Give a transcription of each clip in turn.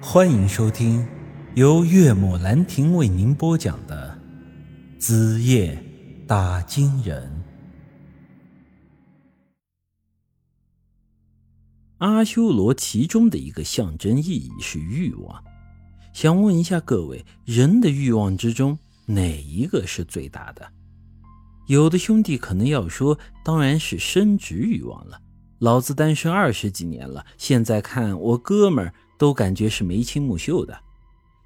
欢迎收听由岳母兰亭为您播讲的《子夜打金人》。阿修罗其中的一个象征意义是欲望。想问一下各位，人的欲望之中哪一个是最大的？有的兄弟可能要说，当然是生殖欲望了。老子单身二十几年了，现在看我哥们儿都感觉是眉清目秀的。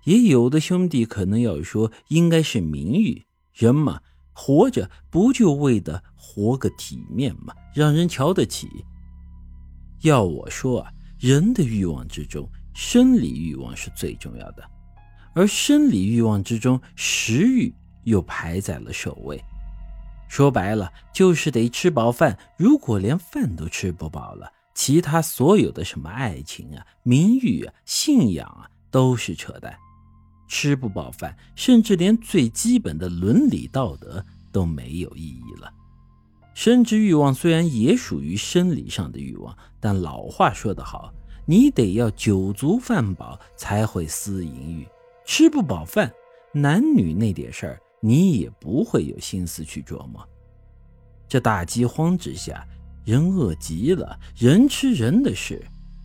也有的兄弟可能要说，应该是名誉。人嘛，活着不就为的活个体面吗？让人瞧得起。要我说啊，人的欲望之中，生理欲望是最重要的，而生理欲望之中，食欲又排在了首位。说白了，就是得吃饱饭。如果连饭都吃不饱了，其他所有的什么爱情啊、名誉啊、信仰啊，都是扯淡。吃不饱饭，甚至连最基本的伦理道德都没有意义了。生殖欲望虽然也属于生理上的欲望，但老话说得好，你得要酒足饭饱才会思淫欲。吃不饱饭，男女那点事儿。你也不会有心思去琢磨。这大饥荒之下，人饿极了，人吃人的事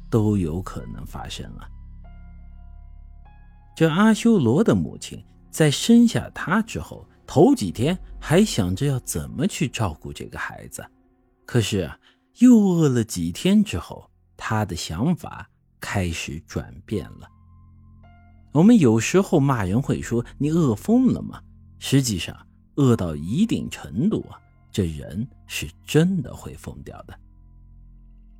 都有可能发生啊。这阿修罗的母亲在生下他之后，头几天还想着要怎么去照顾这个孩子，可是又饿了几天之后，他的想法开始转变了。我们有时候骂人会说：“你饿疯了吗？”实际上，饿到一定程度啊，这人是真的会疯掉的。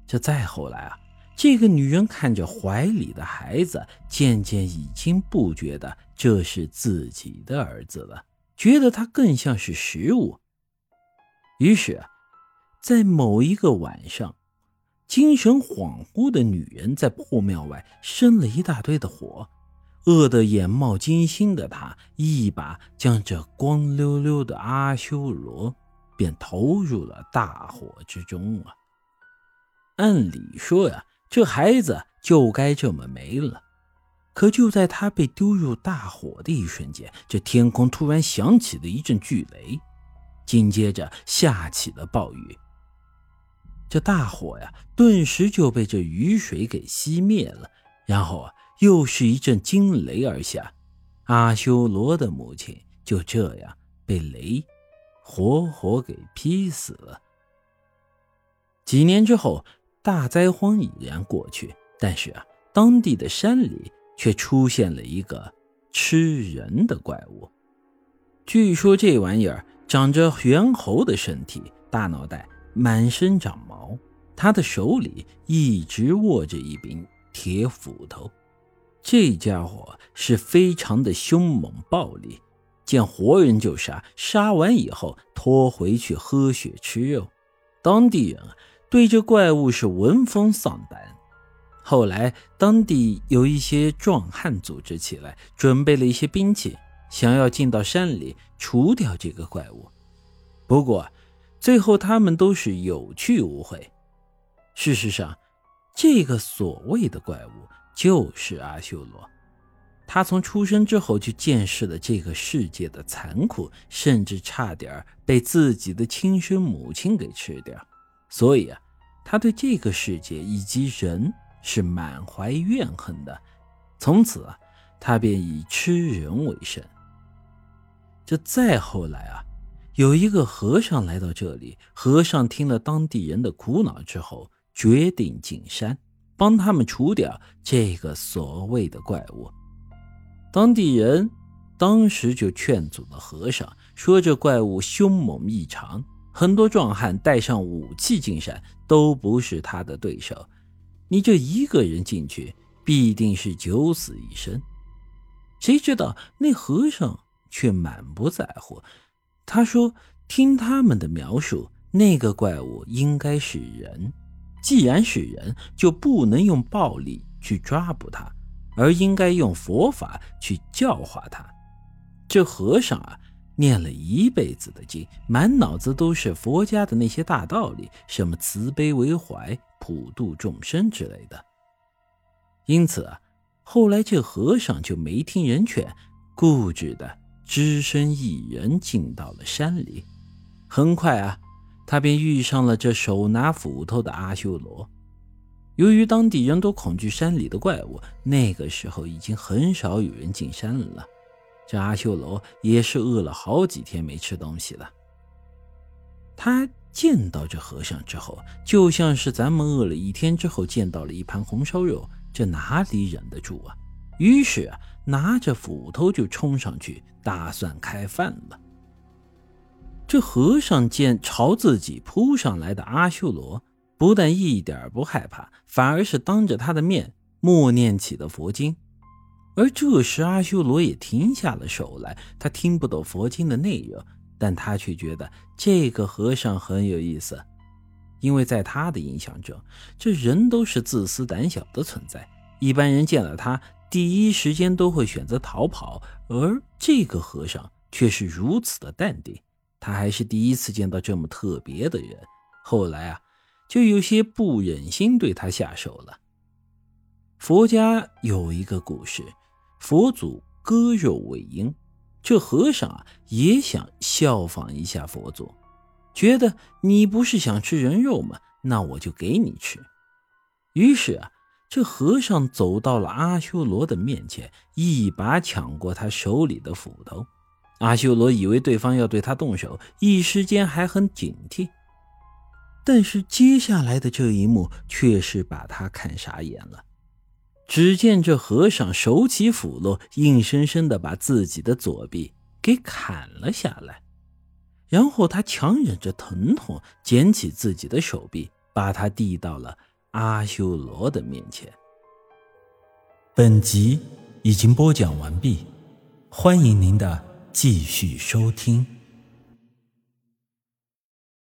这再后来啊，这个女人看着怀里的孩子，渐渐已经不觉得这是自己的儿子了，觉得他更像是食物。于是，在某一个晚上，精神恍惚的女人在破庙外生了一大堆的火。饿得眼冒金星的她，一把将这光溜溜的阿修罗便投入了大火之中啊！按理说呀，这孩子就该这么没了。可就在他被丢入大火的一瞬间，这天空突然响起了一阵巨雷，紧接着下起了暴雨。这大火呀，顿时就被这雨水给熄灭了，然后啊。又是一阵惊雷而下，阿修罗的母亲就这样被雷活活给劈死了。几年之后，大灾荒已然过去，但是啊，当地的山里却出现了一个吃人的怪物。据说这玩意儿长着猿猴的身体，大脑袋，满身长毛，他的手里一直握着一柄铁斧头。这家伙是非常的凶猛暴力，见活人就杀，杀完以后拖回去喝血吃肉。当地人啊对这怪物是闻风丧胆。后来当地有一些壮汉组织起来，准备了一些兵器，想要进到山里除掉这个怪物。不过最后他们都是有去无回。事实上，这个所谓的怪物。就是阿修罗，他从出生之后就见识了这个世界的残酷，甚至差点被自己的亲生母亲给吃掉。所以啊，他对这个世界以及人是满怀怨恨的。从此啊，他便以吃人为生。这再后来啊，有一个和尚来到这里，和尚听了当地人的苦恼之后，决定进山。帮他们除掉这个所谓的怪物。当地人当时就劝阻了和尚，说这怪物凶猛异常，很多壮汉带上武器进山都不是他的对手。你这一个人进去，必定是九死一生。谁知道那和尚却满不在乎，他说：“听他们的描述，那个怪物应该是人。”既然是人，就不能用暴力去抓捕他，而应该用佛法去教化他。这和尚啊，念了一辈子的经，满脑子都是佛家的那些大道理，什么慈悲为怀、普度众生之类的。因此啊，后来这和尚就没听人劝，固执的只身一人进到了山里。很快啊，他便遇上了这手拿斧头的阿修罗。由于当地人都恐惧山里的怪物，那个时候已经很少有人进山了。这阿修罗也是饿了好几天没吃东西了。他见到这和尚之后，就像是咱们饿了一天之后见到了一盘红烧肉，这哪里忍得住啊？于是，拿着斧头就冲上去，打算开饭了。这和尚见朝自己扑上来的阿修罗，不但一点不害怕，反而是当着他的面默念起了佛经。而这时，阿修罗也停下了手来。他听不懂佛经的内容，但他却觉得这个和尚很有意思，因为在他的印象中，这人都是自私胆小的存在。一般人见了他，第一时间都会选择逃跑，而这个和尚却是如此的淡定。他还是第一次见到这么特别的人。后来啊，就有些不忍心对他下手了。佛家有一个故事。佛祖割肉喂鹰，这和尚啊也想效仿一下佛祖，觉得你不是想吃人肉吗？那我就给你吃。于是啊，这和尚走到了阿修罗的面前，一把抢过他手里的斧头。阿修罗以为对方要对他动手，一时间还很警惕。但是接下来的这一幕却是把他看傻眼了。只见这和尚手起斧落，硬生生的把自己的左臂给砍了下来。然后他强忍着疼痛，捡起自己的手臂，把它递到了阿修罗的面前。本集已经播讲完毕，欢迎您的继续收听。